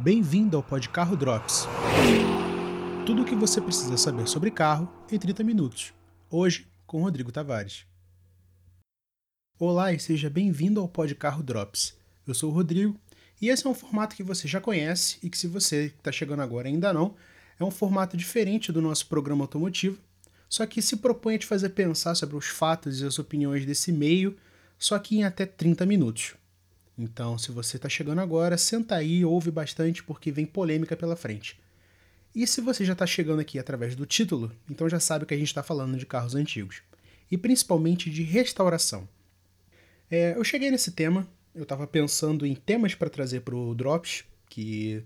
Bem-vindo ao Pod Carro Drops. Tudo o que você precisa saber sobre carro em 30 minutos. Hoje, com Rodrigo Tavares. Olá e seja bem-vindo ao Pod Carro Drops. Eu sou o Rodrigo e esse é um formato que você já conhece e que, se você está chegando agora ainda não, é um formato diferente do nosso programa automotivo, só que se propõe a te fazer pensar sobre os fatos e as opiniões desse meio, só que em até 30 minutos. Então, se você está chegando agora, senta aí, ouve bastante porque vem polêmica pela frente. E se você já está chegando aqui através do título, então já sabe que a gente está falando de carros antigos e principalmente de restauração. É, eu cheguei nesse tema, eu estava pensando em temas para trazer para o Drops, que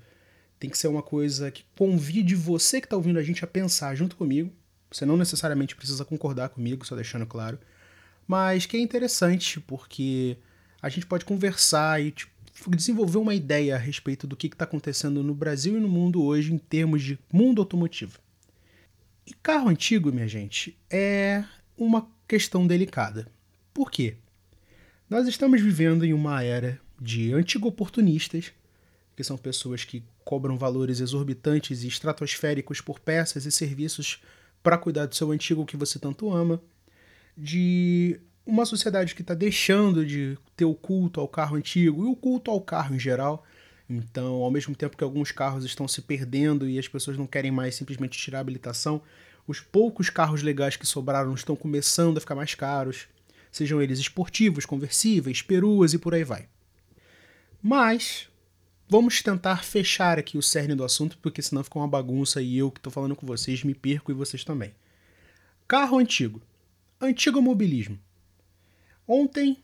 tem que ser uma coisa que convide você que está ouvindo a gente a pensar junto comigo. Você não necessariamente precisa concordar comigo, só deixando claro, mas que é interessante porque a gente pode conversar e tipo, desenvolver uma ideia a respeito do que está acontecendo no Brasil e no mundo hoje em termos de mundo automotivo. E carro antigo, minha gente, é uma questão delicada. Por quê? Nós estamos vivendo em uma era de antigo oportunistas, que são pessoas que cobram valores exorbitantes e estratosféricos por peças e serviços para cuidar do seu antigo que você tanto ama, de uma sociedade que está deixando de ter o culto ao carro antigo e o culto ao carro em geral. Então, ao mesmo tempo que alguns carros estão se perdendo e as pessoas não querem mais simplesmente tirar a habilitação, os poucos carros legais que sobraram estão começando a ficar mais caros, sejam eles esportivos, conversíveis, peruas e por aí vai. Mas vamos tentar fechar aqui o cerne do assunto, porque senão fica uma bagunça e eu que estou falando com vocês me perco e vocês também. Carro antigo. Antigo mobilismo. Ontem,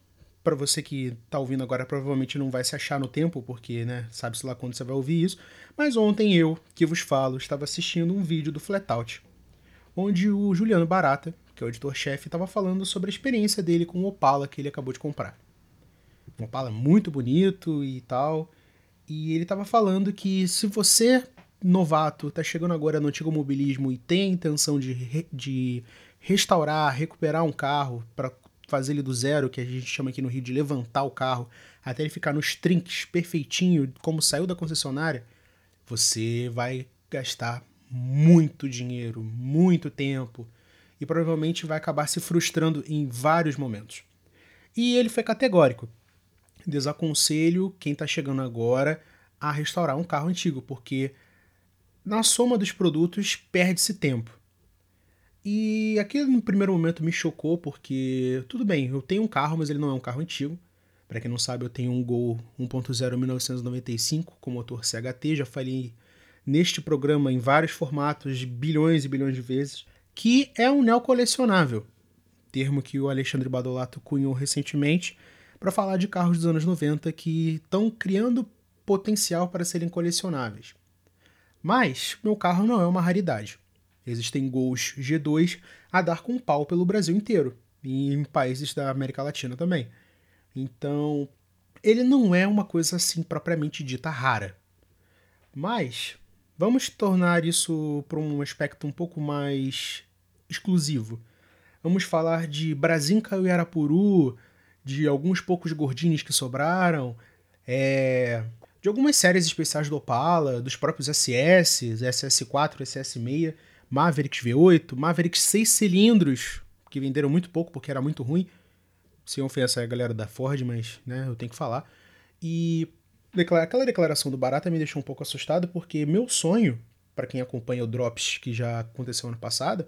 para você que está ouvindo agora, provavelmente não vai se achar no tempo, porque, né, sabe-se lá quando você vai ouvir isso, mas ontem eu, que vos falo, estava assistindo um vídeo do Flatout, onde o Juliano Barata, que é o editor-chefe, estava falando sobre a experiência dele com o Opala que ele acabou de comprar. Um Opala muito bonito e tal, e ele estava falando que se você, novato, está chegando agora no antigo mobilismo e tem a intenção de, re de restaurar, recuperar um carro para fazer ele do zero, que a gente chama aqui no Rio de levantar o carro, até ele ficar nos trinques perfeitinho, como saiu da concessionária, você vai gastar muito dinheiro, muito tempo e provavelmente vai acabar se frustrando em vários momentos. E ele foi categórico. Desaconselho quem está chegando agora a restaurar um carro antigo, porque na soma dos produtos perde-se tempo. E aquilo no primeiro momento me chocou porque, tudo bem, eu tenho um carro, mas ele não é um carro antigo. Para quem não sabe, eu tenho um Gol 1.0 1995 com motor CHT, já falei neste programa em vários formatos, bilhões e bilhões de vezes, que é um neocolecionável, termo que o Alexandre Badolato cunhou recentemente para falar de carros dos anos 90 que estão criando potencial para serem colecionáveis. Mas meu carro não é uma raridade. Existem gols G2 a dar com pau pelo Brasil inteiro e em países da América Latina também. Então, ele não é uma coisa assim propriamente dita rara. Mas vamos tornar isso para um aspecto um pouco mais exclusivo. Vamos falar de Brasinca e Arapuru, de alguns poucos gordinhos que sobraram, é, de algumas séries especiais do Opala, dos próprios SS, SS4, SS6 Mavericks V8, Mavericks 6 cilindros, que venderam muito pouco porque era muito ruim. Sem ofensa a galera da Ford, mas né, eu tenho que falar. E aquela declaração do Barata me deixou um pouco assustado porque meu sonho, para quem acompanha o Drops que já aconteceu ano passado,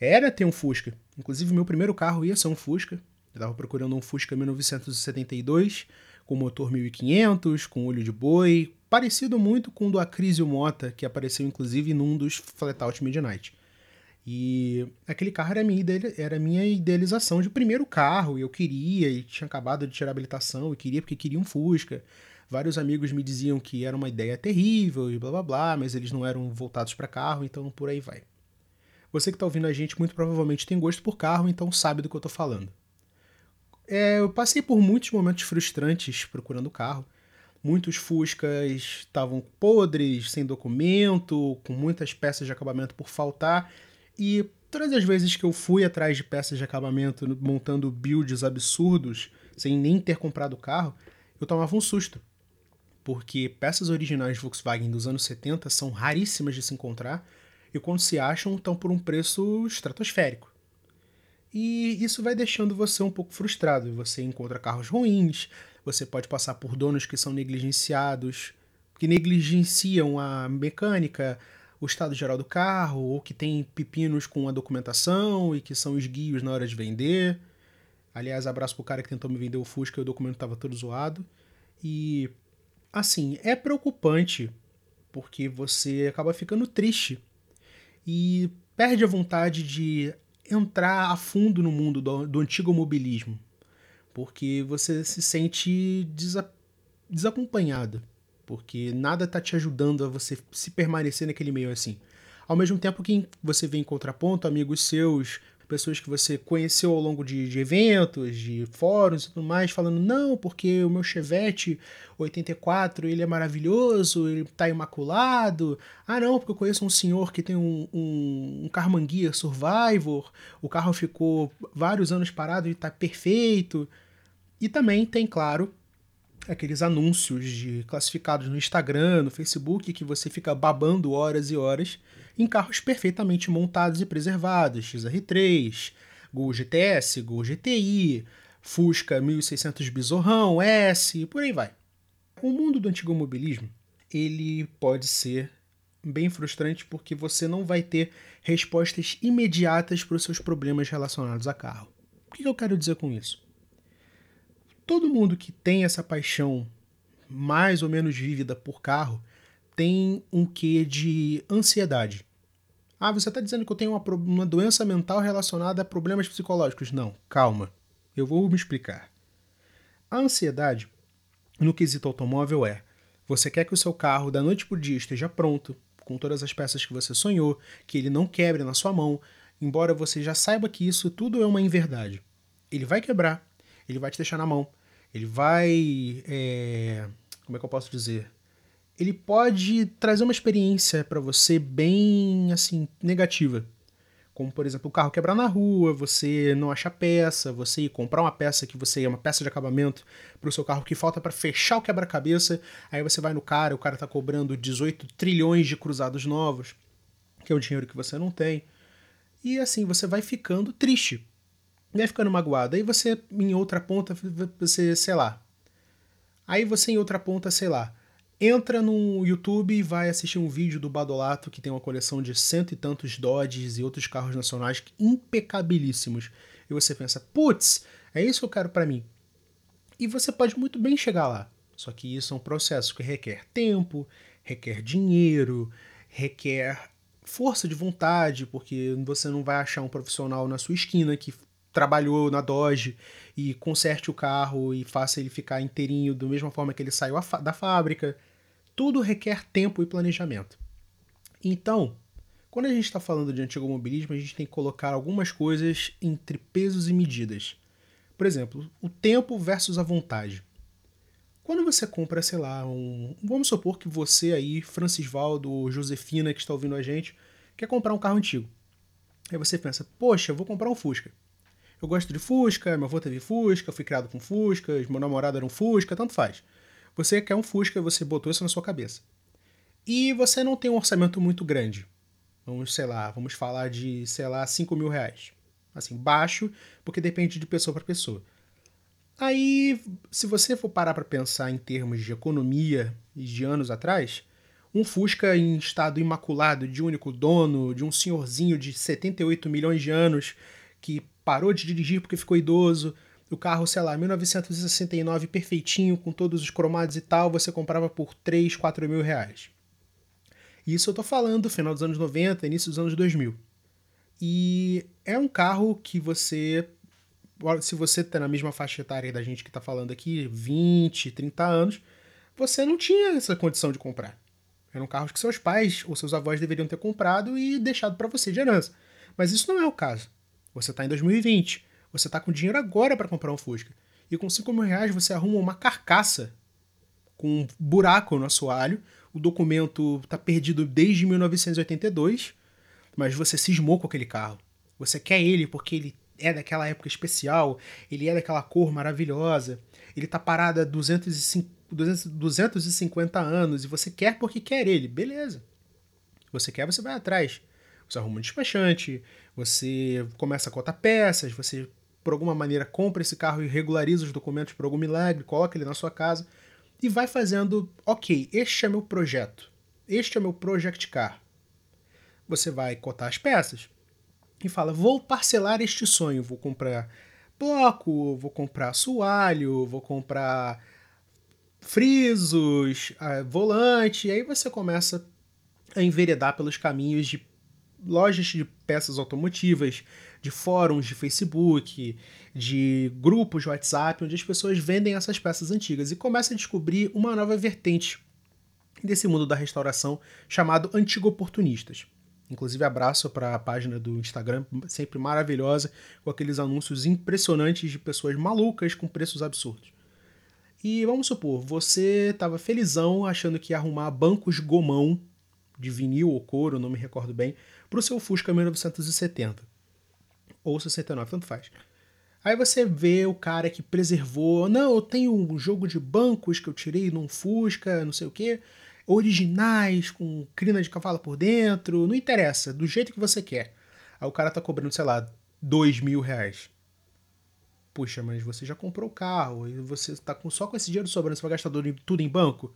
era ter um Fusca. Inclusive, meu primeiro carro ia ser um Fusca. Eu estava procurando um Fusca 1972, com motor 1500, com olho de boi, parecido muito com o do Acrisio Mota, que apareceu inclusive num dos Flatout Midnight. E aquele carro era minha, era minha idealização de primeiro carro, e eu queria, e tinha acabado de tirar a habilitação, e queria porque queria um Fusca. Vários amigos me diziam que era uma ideia terrível e blá blá blá, mas eles não eram voltados para carro, então por aí vai. Você que está ouvindo a gente muito provavelmente tem gosto por carro, então sabe do que eu estou falando. É, eu passei por muitos momentos frustrantes procurando carro. Muitos Fuscas estavam podres, sem documento, com muitas peças de acabamento por faltar. E todas as vezes que eu fui atrás de peças de acabamento, montando builds absurdos, sem nem ter comprado o carro, eu tomava um susto. porque peças originais Volkswagen dos anos 70 são raríssimas de se encontrar e quando se acham estão por um preço estratosférico. E isso vai deixando você um pouco frustrado. Você encontra carros ruins, você pode passar por donos que são negligenciados, que negligenciam a mecânica, o estado geral do carro, ou que tem pepinos com a documentação e que são esguios na hora de vender. Aliás, abraço pro cara que tentou me vender o Fusca e o documento estava todo zoado. E assim, é preocupante porque você acaba ficando triste e perde a vontade de entrar a fundo no mundo do, do antigo mobilismo, porque você se sente desa, desacompanhado, porque nada está te ajudando a você se permanecer naquele meio assim. Ao mesmo tempo que você vê em contraponto amigos seus pessoas que você conheceu ao longo de, de, eventos, de fóruns e tudo mais, falando, não, porque o meu Chevette 84, ele é maravilhoso, ele tá imaculado. Ah, não, porque eu conheço um senhor que tem um, um, um Carmanguia Survivor, o carro ficou vários anos parado e tá perfeito. E também tem, claro, aqueles anúncios de classificados no Instagram, no Facebook, que você fica babando horas e horas em carros perfeitamente montados e preservados, XR3, Gol GTS, Gol GTI, Fusca 1600 Bizorrão, S, e por aí vai. O mundo do antigo mobilismo, ele pode ser bem frustrante porque você não vai ter respostas imediatas para os seus problemas relacionados a carro. O que eu quero dizer com isso? Todo mundo que tem essa paixão mais ou menos vívida por carro tem um quê de ansiedade. Ah, você está dizendo que eu tenho uma, uma doença mental relacionada a problemas psicológicos. Não, calma. Eu vou me explicar. A ansiedade, no quesito automóvel, é: você quer que o seu carro, da noite para o dia, esteja pronto, com todas as peças que você sonhou, que ele não quebre na sua mão, embora você já saiba que isso tudo é uma inverdade. Ele vai quebrar, ele vai te deixar na mão, ele vai. É... Como é que eu posso dizer? Ele pode trazer uma experiência para você bem assim negativa. Como, por exemplo, o carro quebrar na rua, você não achar peça, você ir comprar uma peça que você é uma peça de acabamento para o seu carro que falta para fechar o quebra-cabeça, aí você vai no cara, o cara está cobrando 18 trilhões de cruzados novos, que é o dinheiro que você não tem. E assim, você vai ficando triste. Vai ficando magoado. Aí você, em outra ponta, você, sei lá. Aí você, em outra ponta, sei lá entra no YouTube e vai assistir um vídeo do Badolato que tem uma coleção de cento e tantos Dodges e outros carros nacionais impecabilíssimos. E você pensa, putz, é isso que eu quero para mim. E você pode muito bem chegar lá. Só que isso é um processo que requer tempo, requer dinheiro, requer força de vontade, porque você não vai achar um profissional na sua esquina que trabalhou na Dodge e conserte o carro e faça ele ficar inteirinho da mesma forma que ele saiu da fábrica. Tudo requer tempo e planejamento. Então, quando a gente está falando de antigo mobilismo, a gente tem que colocar algumas coisas entre pesos e medidas. Por exemplo, o tempo versus a vontade. Quando você compra, sei lá, um. Vamos supor que você aí, Francisvaldo ou Josefina, que está ouvindo a gente, quer comprar um carro antigo. Aí você pensa, poxa, eu vou comprar um Fusca. Eu gosto de Fusca, meu avô teve Fusca, fui criado com Fusca, meu namorado era um Fusca, tanto faz. Você quer um Fusca, você botou isso na sua cabeça. E você não tem um orçamento muito grande. Vamos, sei lá, vamos falar de, sei lá, 5 mil reais. Assim, baixo, porque depende de pessoa para pessoa. Aí, se você for parar para pensar em termos de economia e de anos atrás, um Fusca em estado imaculado, de único dono, de um senhorzinho de 78 milhões de anos que parou de dirigir porque ficou idoso, o carro, sei lá, 1969 perfeitinho, com todos os cromados e tal, você comprava por 3, 4 mil reais. Isso eu tô falando final dos anos 90, início dos anos 2000. E é um carro que você, se você tá na mesma faixa etária da gente que tá falando aqui, 20, 30 anos, você não tinha essa condição de comprar. Eram carros que seus pais ou seus avós deveriam ter comprado e deixado para você de herança. Mas isso não é o caso. Você está em 2020. Você está com dinheiro agora para comprar um Fusca. E com 5 mil reais você arruma uma carcaça com um buraco no assoalho. O documento está perdido desde 1982, mas você cismou com aquele carro. Você quer ele porque ele é daquela época especial, ele é daquela cor maravilhosa, ele está parado há 250 250 anos e você quer porque quer ele, beleza. Você quer, você vai atrás. Você arruma um despachante, você começa a cotar peças, você por alguma maneira compra esse carro e regulariza os documentos por algum milagre, coloca ele na sua casa e vai fazendo, ok, este é meu projeto, este é meu project car. Você vai cotar as peças e fala, vou parcelar este sonho, vou comprar bloco, vou comprar assoalho, vou comprar frisos, volante, e aí você começa a enveredar pelos caminhos de lojas de peças automotivas, de fóruns de Facebook, de grupos de WhatsApp, onde as pessoas vendem essas peças antigas e começa a descobrir uma nova vertente desse mundo da restauração chamado antigo oportunistas. Inclusive, abraço para a página do Instagram, sempre maravilhosa, com aqueles anúncios impressionantes de pessoas malucas com preços absurdos. E vamos supor, você estava felizão achando que ia arrumar bancos gomão de vinil ou couro, não me recordo bem, para o seu Fusca 1970. Ou 69, tanto faz. Aí você vê o cara que preservou. Não, eu tenho um jogo de bancos que eu tirei num Fusca, não sei o quê originais, com crina de cavalo por dentro, não interessa, do jeito que você quer. Aí o cara tá cobrando, sei lá, dois mil reais. Puxa, mas você já comprou o carro e você tá com, só com esse dinheiro sobrando, você vai gastar tudo em banco?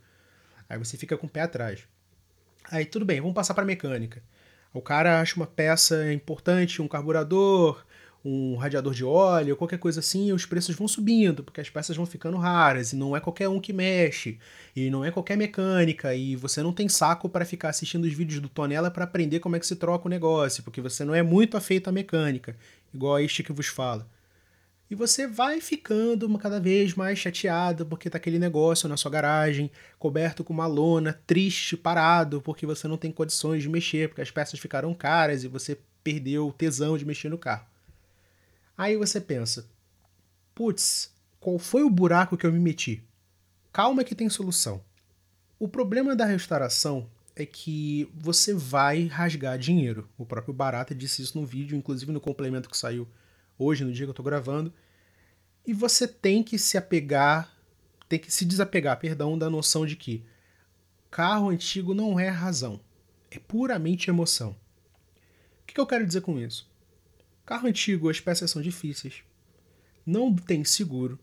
Aí você fica com o pé atrás. Aí tudo bem, vamos passar para mecânica. O cara acha uma peça importante, um carburador, um radiador de óleo, qualquer coisa assim, os preços vão subindo, porque as peças vão ficando raras, e não é qualquer um que mexe, e não é qualquer mecânica, e você não tem saco para ficar assistindo os vídeos do Tonela para aprender como é que se troca o negócio, porque você não é muito afeito à mecânica, igual a este que vos fala. E você vai ficando cada vez mais chateado porque tá aquele negócio na sua garagem, coberto com uma lona, triste, parado, porque você não tem condições de mexer, porque as peças ficaram caras e você perdeu o tesão de mexer no carro. Aí você pensa, putz, qual foi o buraco que eu me meti? Calma que tem solução. O problema da restauração é que você vai rasgar dinheiro. O próprio Barata disse isso no vídeo, inclusive no complemento que saiu hoje, no dia que eu tô gravando. E você tem que se apegar, tem que se desapegar, perdão, da noção de que carro antigo não é razão, é puramente emoção. O que eu quero dizer com isso? Carro antigo, as peças são difíceis, não tem seguro,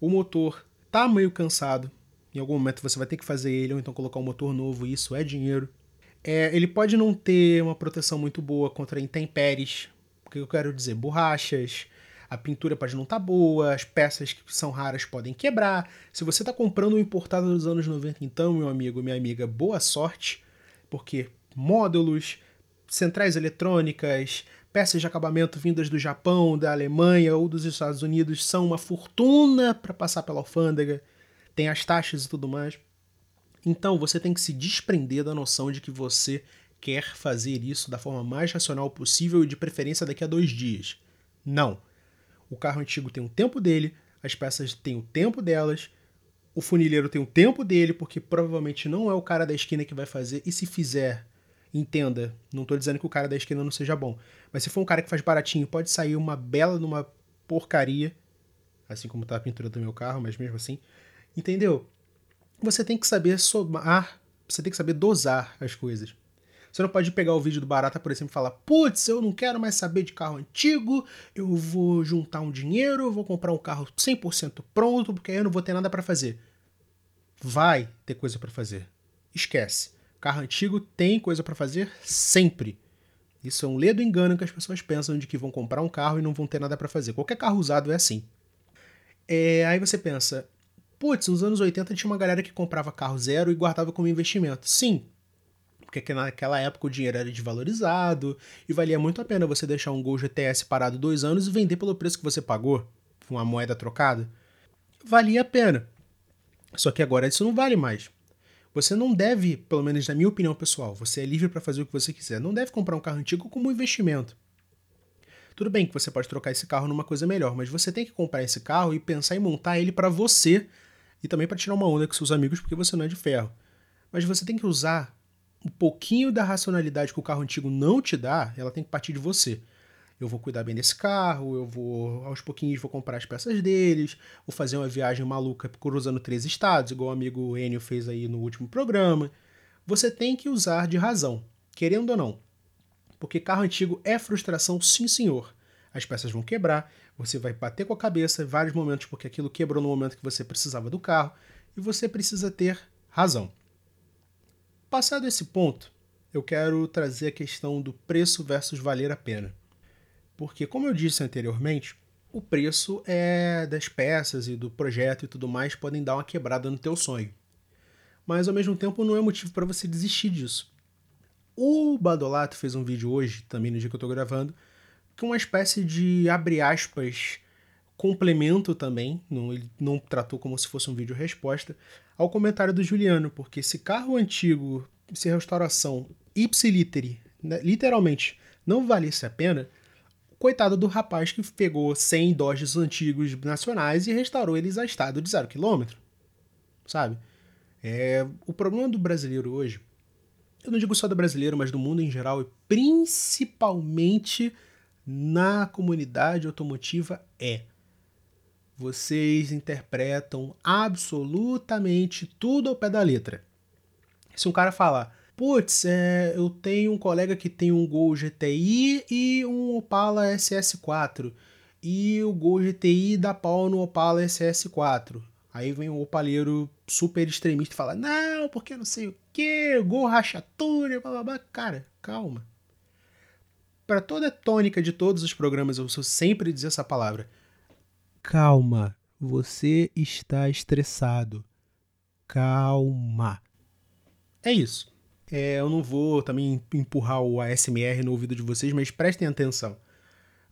o motor tá meio cansado, em algum momento você vai ter que fazer ele ou então colocar um motor novo, isso é dinheiro. É, ele pode não ter uma proteção muito boa contra intempéries, que eu quero dizer? Borrachas, a pintura pode não estar tá boa, as peças que são raras podem quebrar. Se você está comprando um importado dos anos 90, então, meu amigo, minha amiga, boa sorte, porque módulos, centrais eletrônicas, peças de acabamento vindas do Japão, da Alemanha ou dos Estados Unidos são uma fortuna para passar pela alfândega, tem as taxas e tudo mais. Então você tem que se desprender da noção de que você quer fazer isso da forma mais racional possível e de preferência daqui a dois dias. Não. O carro antigo tem o tempo dele, as peças têm o tempo delas, o funileiro tem o tempo dele, porque provavelmente não é o cara da esquina que vai fazer, e se fizer, entenda, não estou dizendo que o cara da esquina não seja bom, mas se for um cara que faz baratinho, pode sair uma bela numa porcaria, assim como tá a pintura do meu carro, mas mesmo assim, entendeu? Você tem que saber somar, você tem que saber dosar as coisas. Você não pode pegar o vídeo do Barata, por exemplo, e falar: putz, eu não quero mais saber de carro antigo, eu vou juntar um dinheiro, eu vou comprar um carro 100% pronto, porque aí eu não vou ter nada para fazer. Vai ter coisa para fazer. Esquece. Carro antigo tem coisa para fazer sempre. Isso é um ledo engano que as pessoas pensam de que vão comprar um carro e não vão ter nada para fazer. Qualquer carro usado é assim. É, aí você pensa, putz, nos anos 80 tinha uma galera que comprava carro zero e guardava como investimento. Sim, porque naquela época o dinheiro era desvalorizado e valia muito a pena você deixar um Gol GTS parado dois anos e vender pelo preço que você pagou, uma moeda trocada. Valia a pena. Só que agora isso não vale mais. Você não deve, pelo menos na minha opinião pessoal, você é livre para fazer o que você quiser, não deve comprar um carro antigo como um investimento. Tudo bem que você pode trocar esse carro numa coisa melhor, mas você tem que comprar esse carro e pensar em montar ele para você e também para tirar uma onda com seus amigos porque você não é de ferro. Mas você tem que usar um pouquinho da racionalidade que o carro antigo não te dá, ela tem que partir de você. eu vou cuidar bem desse carro, eu vou aos pouquinhos vou comprar as peças deles, vou fazer uma viagem maluca cruzando três estados, igual o amigo Enio fez aí no último programa. Você tem que usar de razão, querendo ou não. Porque carro antigo é frustração, sim senhor. As peças vão quebrar, você vai bater com a cabeça em vários momentos porque aquilo quebrou no momento que você precisava do carro e você precisa ter razão. Passado esse ponto, eu quero trazer a questão do preço versus valer a pena. Porque, como eu disse anteriormente, o preço é das peças e do projeto e tudo mais podem dar uma quebrada no teu sonho. Mas ao mesmo tempo não é motivo para você desistir disso. O Badolato fez um vídeo hoje, também no dia que eu estou gravando, que é uma espécie de abre aspas complemento também, não, ele não tratou como se fosse um vídeo resposta, ao comentário do Juliano, porque esse carro antigo, se restauração ipsiliteri, né, literalmente, não valesse a pena, coitado do rapaz que pegou 100 Dodges antigos nacionais e restaurou eles a estado de zero quilômetro, sabe? É, o problema do brasileiro hoje, eu não digo só do brasileiro, mas do mundo em geral, e principalmente na comunidade automotiva, é vocês interpretam absolutamente tudo ao pé da letra. Se um cara falar, putz, é, eu tenho um colega que tem um Gol GTI e um Opala SS4. E o Gol GTI dá pau no Opala SS4. Aí vem um opaleiro super extremista e fala: Não, porque não sei o que, Gol rachatura, blá blá blá. Cara, calma. Para toda a tônica de todos os programas, eu sou sempre dizer essa palavra. Calma, você está estressado. Calma. É isso. É, eu não vou também empurrar o ASMR no ouvido de vocês, mas prestem atenção.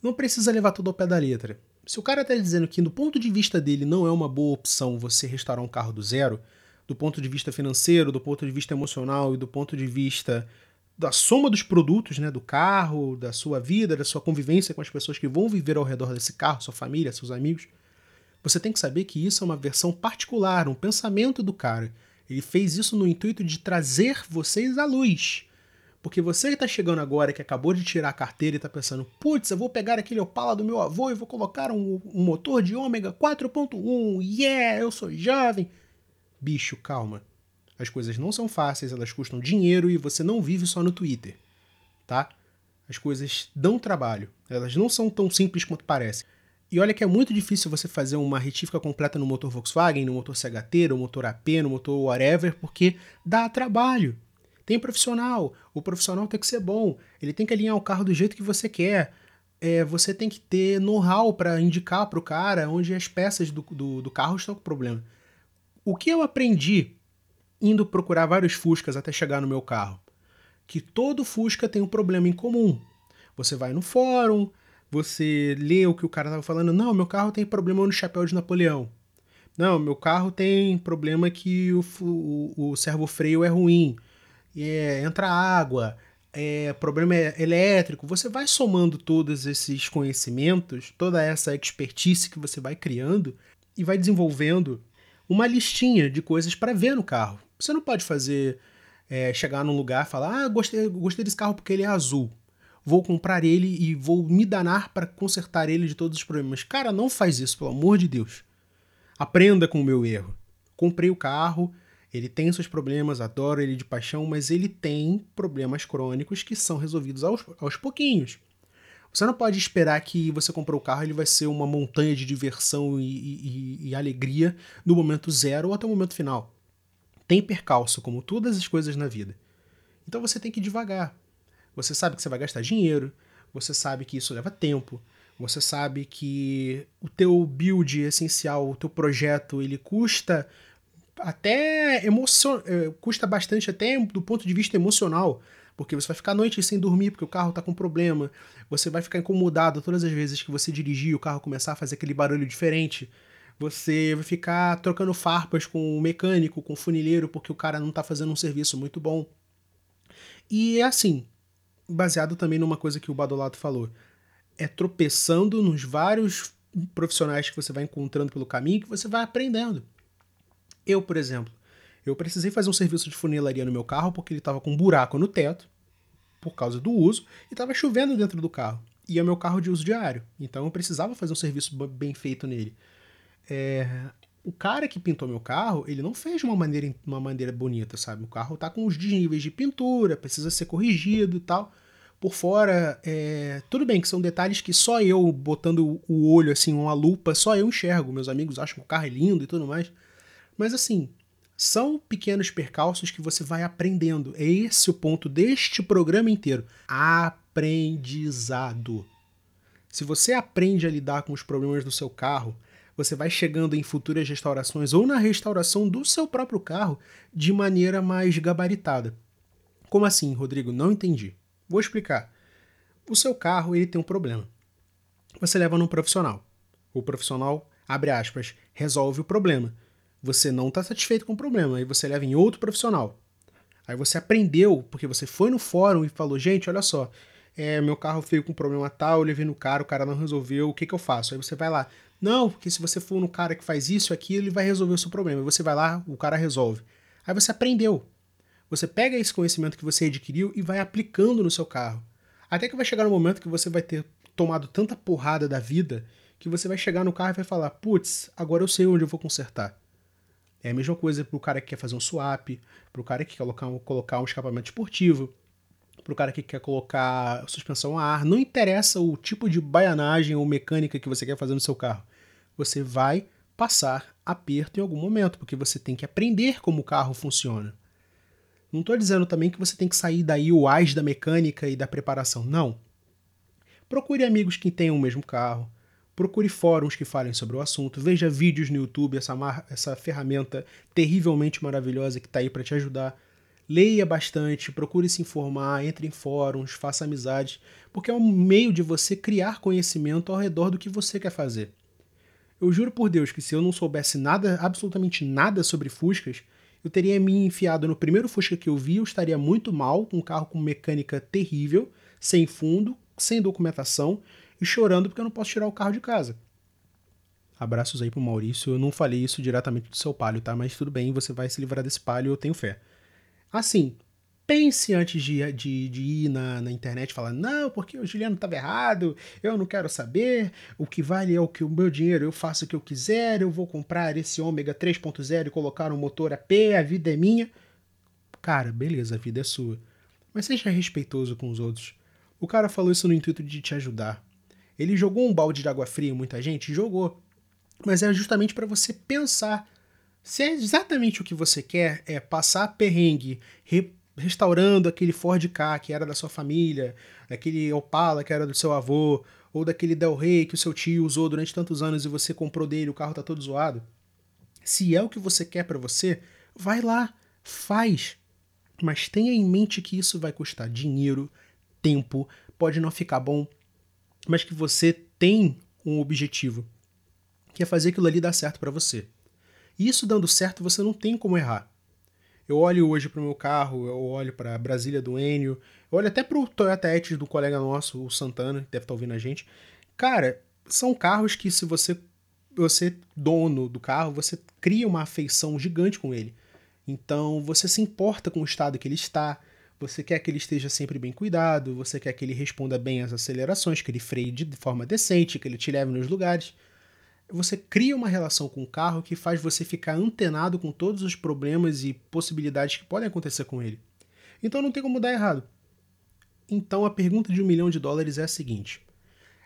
Não precisa levar tudo ao pé da letra. Se o cara está dizendo que, do ponto de vista dele, não é uma boa opção você restaurar um carro do zero, do ponto de vista financeiro, do ponto de vista emocional e do ponto de vista da soma dos produtos, né, do carro, da sua vida, da sua convivência com as pessoas que vão viver ao redor desse carro, sua família, seus amigos, você tem que saber que isso é uma versão particular, um pensamento do cara. Ele fez isso no intuito de trazer vocês à luz. Porque você que está chegando agora, que acabou de tirar a carteira e está pensando, putz, eu vou pegar aquele Opala do meu avô e vou colocar um, um motor de ômega 4.1, yeah, eu sou jovem. Bicho, calma. As coisas não são fáceis, elas custam dinheiro e você não vive só no Twitter, tá? As coisas dão trabalho, elas não são tão simples quanto parecem. E olha que é muito difícil você fazer uma retífica completa no motor Volkswagen, no motor CHT, no motor AP, no motor whatever, porque dá trabalho. Tem profissional, o profissional tem que ser bom, ele tem que alinhar o carro do jeito que você quer. É, você tem que ter know-how para indicar para o cara onde as peças do, do, do carro estão com problema. O que eu aprendi indo procurar vários Fuscas até chegar no meu carro? Que todo Fusca tem um problema em comum. Você vai no fórum, você lê o que o cara estava falando. Não, meu carro tem problema no chapéu de Napoleão. Não, meu carro tem problema que o, o, o servo-freio é ruim. É, entra água, é, problema é elétrico. Você vai somando todos esses conhecimentos, toda essa expertise que você vai criando e vai desenvolvendo uma listinha de coisas para ver no carro. Você não pode fazer, é, chegar num lugar e falar: Ah, gostei, gostei desse carro porque ele é azul vou comprar ele e vou me danar para consertar ele de todos os problemas. Cara, não faz isso, pelo amor de Deus. Aprenda com o meu erro. Comprei o carro, ele tem seus problemas, adoro ele de paixão, mas ele tem problemas crônicos que são resolvidos aos, aos pouquinhos. Você não pode esperar que você comprou o carro ele vai ser uma montanha de diversão e, e, e alegria no momento zero ou até o momento final. Tem percalço, como todas as coisas na vida. Então você tem que ir devagar. Você sabe que você vai gastar dinheiro, você sabe que isso leva tempo, você sabe que o teu build essencial, o teu projeto, ele custa até emocion... Eh, custa bastante até do ponto de vista emocional, porque você vai ficar noite sem dormir porque o carro está com problema, você vai ficar incomodado todas as vezes que você dirigir o carro começar a fazer aquele barulho diferente, você vai ficar trocando farpas com o mecânico, com o funileiro, porque o cara não está fazendo um serviço muito bom. E é assim, baseado também numa coisa que o Badolato falou. É tropeçando nos vários profissionais que você vai encontrando pelo caminho que você vai aprendendo. Eu, por exemplo, eu precisei fazer um serviço de funilaria no meu carro porque ele estava com um buraco no teto por causa do uso e estava chovendo dentro do carro. e é meu carro de uso diário. Então eu precisava fazer um serviço bem feito nele. É, o cara que pintou meu carro, ele não fez de uma maneira, uma maneira bonita, sabe? O carro tá com os desníveis de pintura, precisa ser corrigido e tal. Por fora, é, tudo bem que são detalhes que só eu, botando o olho assim, uma lupa, só eu enxergo. Meus amigos acham que o carro é lindo e tudo mais. Mas assim, são pequenos percalços que você vai aprendendo. É esse o ponto deste programa inteiro. Aprendizado. Se você aprende a lidar com os problemas do seu carro, você vai chegando em futuras restaurações ou na restauração do seu próprio carro de maneira mais gabaritada. Como assim, Rodrigo? Não entendi. Vou explicar. O seu carro ele tem um problema. Você leva num profissional. O profissional, abre aspas, resolve o problema você não está satisfeito com o problema, aí você leva em outro profissional. Aí você aprendeu, porque você foi no fórum e falou, gente, olha só, é, meu carro veio com problema tal, eu levei no cara, o cara não resolveu, o que, que eu faço? Aí você vai lá, não, porque se você for no cara que faz isso aqui, ele vai resolver o seu problema. Você vai lá, o cara resolve. Aí você aprendeu. Você pega esse conhecimento que você adquiriu e vai aplicando no seu carro. Até que vai chegar um momento que você vai ter tomado tanta porrada da vida que você vai chegar no carro e vai falar: putz, agora eu sei onde eu vou consertar. É a mesma coisa para o cara que quer fazer um swap, para o cara que quer colocar um, colocar um escapamento esportivo, para o cara que quer colocar suspensão a ar. Não interessa o tipo de baianagem ou mecânica que você quer fazer no seu carro. Você vai passar aperto em algum momento, porque você tem que aprender como o carro funciona. Não estou dizendo também que você tem que sair daí o ás da mecânica e da preparação. Não. Procure amigos que tenham o mesmo carro. Procure fóruns que falem sobre o assunto, veja vídeos no YouTube, essa, essa ferramenta terrivelmente maravilhosa que está aí para te ajudar. Leia bastante, procure se informar, entre em fóruns, faça amizades, porque é um meio de você criar conhecimento ao redor do que você quer fazer. Eu juro por Deus que se eu não soubesse nada, absolutamente nada sobre Fuscas, eu teria me enfiado no primeiro Fusca que eu vi, eu estaria muito mal, com um carro com mecânica terrível, sem fundo, sem documentação, e chorando porque eu não posso tirar o carro de casa. Abraços aí pro Maurício. Eu não falei isso diretamente do seu palio, tá? Mas tudo bem, você vai se livrar desse palio, eu tenho fé. Assim, pense antes de, de, de ir na, na internet e falar: não, porque o Juliano estava errado, eu não quero saber, o que vale é o que o meu dinheiro, eu faço o que eu quiser, eu vou comprar esse ômega 3.0 e colocar um motor AP, a vida é minha. Cara, beleza, a vida é sua. Mas seja respeitoso com os outros. O cara falou isso no intuito de te ajudar. Ele jogou um balde de água fria em muita gente? Jogou. Mas é justamente para você pensar se é exatamente o que você quer, é passar perrengue re restaurando aquele Ford K que era da sua família, aquele Opala que era do seu avô, ou daquele Del Rey que o seu tio usou durante tantos anos e você comprou dele, o carro tá todo zoado. Se é o que você quer para você, vai lá, faz. Mas tenha em mente que isso vai custar dinheiro, tempo, pode não ficar bom, mas que você tem um objetivo, que é fazer aquilo ali dar certo para você. E isso dando certo, você não tem como errar. Eu olho hoje para o meu carro, eu olho para a Brasília do Enio, eu olho até para o Toyota Etios do colega nosso, o Santana, que deve estar tá ouvindo a gente. Cara, são carros que se você você dono do carro, você cria uma afeição gigante com ele. Então você se importa com o estado que ele está, você quer que ele esteja sempre bem cuidado, você quer que ele responda bem às acelerações, que ele freie de forma decente, que ele te leve nos lugares. Você cria uma relação com o carro que faz você ficar antenado com todos os problemas e possibilidades que podem acontecer com ele. Então não tem como dar errado. Então a pergunta de um milhão de dólares é a seguinte: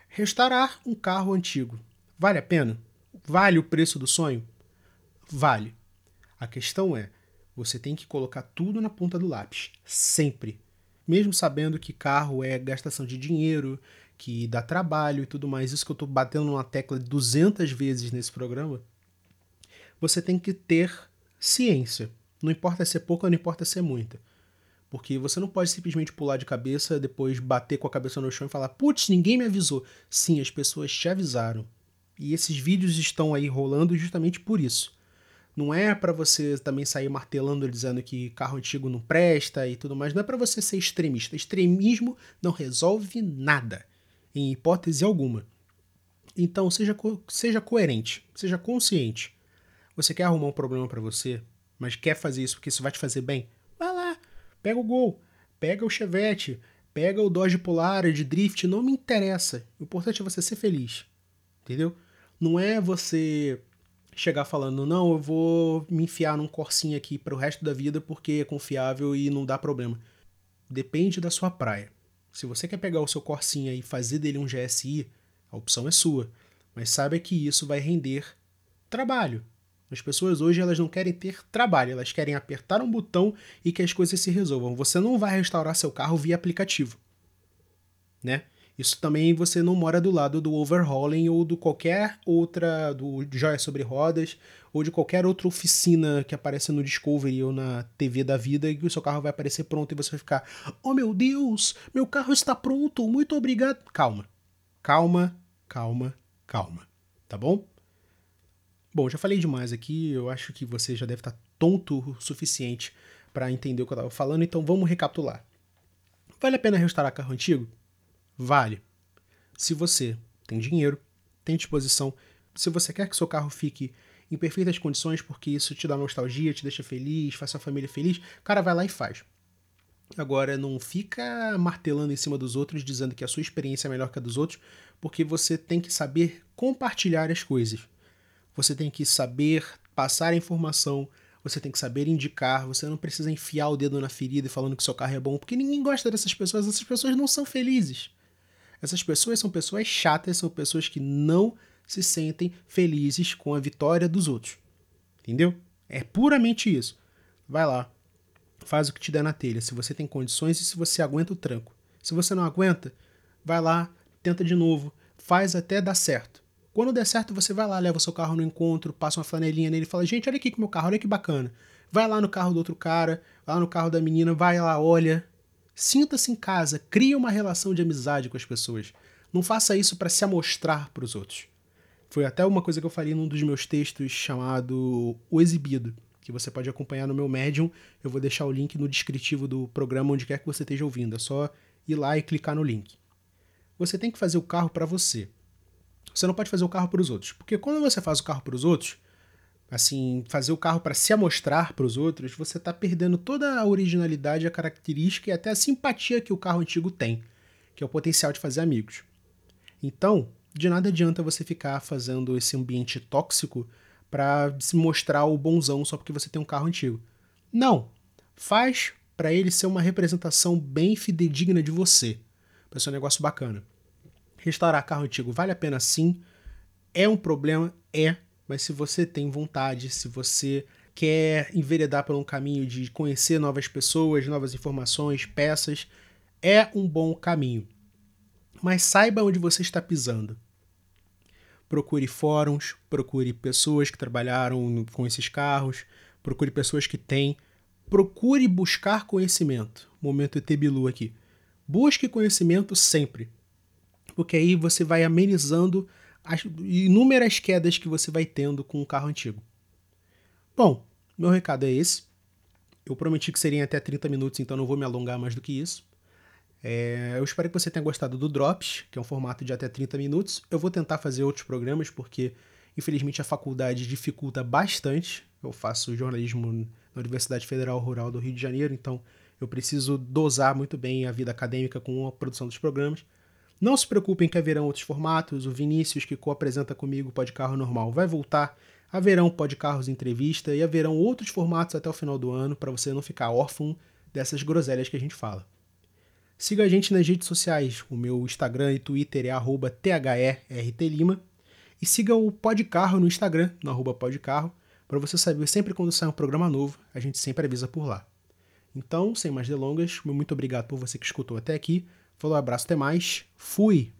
restaurar um carro antigo vale a pena? Vale o preço do sonho? Vale. A questão é: você tem que colocar tudo na ponta do lápis, sempre. Mesmo sabendo que carro é gastação de dinheiro, que dá trabalho e tudo mais, isso que eu estou batendo numa tecla 200 vezes nesse programa, você tem que ter ciência. Não importa ser pouca, não importa ser muita. Porque você não pode simplesmente pular de cabeça, depois bater com a cabeça no chão e falar: putz, ninguém me avisou. Sim, as pessoas te avisaram. E esses vídeos estão aí rolando justamente por isso. Não é para você também sair martelando dizendo que carro antigo não presta e tudo mais. Não é para você ser extremista. Extremismo não resolve nada, em hipótese alguma. Então seja, co seja coerente, seja consciente. Você quer arrumar um problema para você, mas quer fazer isso porque isso vai te fazer bem? Vai lá, pega o Gol, pega o Chevette, Pega o Dodge Polar de drift, não me interessa. O importante é você ser feliz. Entendeu? Não é você chegar falando, não, eu vou me enfiar num corsinho aqui para o resto da vida porque é confiável e não dá problema. Depende da sua praia. Se você quer pegar o seu corsinha e fazer dele um GSI, a opção é sua. Mas saiba que isso vai render trabalho. As pessoas hoje elas não querem ter trabalho, elas querem apertar um botão e que as coisas se resolvam. Você não vai restaurar seu carro via aplicativo, né? Isso também você não mora do lado do overhauling ou do qualquer outra do Joia sobre Rodas ou de qualquer outra oficina que aparece no Discovery ou na TV da vida e que o seu carro vai aparecer pronto e você vai ficar: "Oh meu Deus, meu carro está pronto, muito obrigado". Calma. Calma, calma, calma. Tá bom? Bom, já falei demais aqui, eu acho que você já deve estar tonto o suficiente para entender o que eu estava falando, então vamos recapitular. Vale a pena restaurar carro antigo? Vale. Se você tem dinheiro, tem disposição, se você quer que seu carro fique em perfeitas condições, porque isso te dá nostalgia, te deixa feliz, faz sua família feliz, cara, vai lá e faz. Agora, não fica martelando em cima dos outros, dizendo que a sua experiência é melhor que a dos outros, porque você tem que saber compartilhar as coisas. Você tem que saber passar a informação, você tem que saber indicar, você não precisa enfiar o dedo na ferida e falando que seu carro é bom, porque ninguém gosta dessas pessoas, essas pessoas não são felizes. Essas pessoas são pessoas chatas, são pessoas que não se sentem felizes com a vitória dos outros. Entendeu? É puramente isso. Vai lá, faz o que te der na telha, se você tem condições e se você aguenta o tranco. Se você não aguenta, vai lá, tenta de novo, faz até dar certo. Quando der certo, você vai lá, leva o seu carro no encontro, passa uma flanelinha nele e fala: Gente, olha aqui com meu carro, olha que bacana. Vai lá no carro do outro cara, vai lá no carro da menina, vai lá, olha. Sinta-se em casa, cria uma relação de amizade com as pessoas. Não faça isso para se amostrar para os outros. Foi até uma coisa que eu falei num dos meus textos chamado O Exibido, que você pode acompanhar no meu Medium. Eu vou deixar o link no descritivo do programa onde quer que você esteja ouvindo. É só ir lá e clicar no link. Você tem que fazer o carro para você. Você não pode fazer o carro para os outros. Porque quando você faz o carro para os outros, assim, fazer o carro para se amostrar para os outros, você está perdendo toda a originalidade, a característica e até a simpatia que o carro antigo tem, que é o potencial de fazer amigos. Então, de nada adianta você ficar fazendo esse ambiente tóxico para se mostrar o bonzão só porque você tem um carro antigo. Não, faz para ele ser uma representação bem fidedigna de você, para ser um negócio bacana. Restaurar carro antigo vale a pena sim. É um problema? É. Mas se você tem vontade, se você quer enveredar por um caminho de conhecer novas pessoas, novas informações, peças, é um bom caminho. Mas saiba onde você está pisando. Procure fóruns, procure pessoas que trabalharam com esses carros, procure pessoas que têm. Procure buscar conhecimento. Momento Etebilu aqui. Busque conhecimento sempre porque aí você vai amenizando as inúmeras quedas que você vai tendo com o carro antigo. Bom, meu recado é esse. Eu prometi que seriam até 30 minutos, então não vou me alongar mais do que isso. É, eu espero que você tenha gostado do Drops, que é um formato de até 30 minutos. Eu vou tentar fazer outros programas, porque infelizmente a faculdade dificulta bastante. Eu faço jornalismo na Universidade Federal Rural do Rio de Janeiro, então eu preciso dosar muito bem a vida acadêmica com a produção dos programas. Não se preocupem que haverão outros formatos. O Vinícius, que co-apresenta comigo o Pode Carro Normal, vai voltar. Haverão Pode Carros Entrevista e haverão outros formatos até o final do ano para você não ficar órfão dessas groselhas que a gente fala. Siga a gente nas redes sociais. O meu Instagram e Twitter é THERTLima. E siga o Podcarro no Instagram, no arroba Podcarro, para você saber sempre quando sai um programa novo, a gente sempre avisa por lá. Então, sem mais delongas, muito obrigado por você que escutou até aqui. Falou, abraço, até mais. Fui!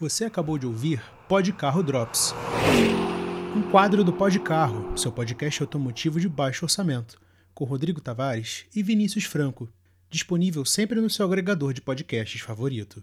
Você acabou de ouvir Pod Carro Drops. Um quadro do Pod Carro, seu podcast automotivo de baixo orçamento, com Rodrigo Tavares e Vinícius Franco, disponível sempre no seu agregador de podcasts favorito.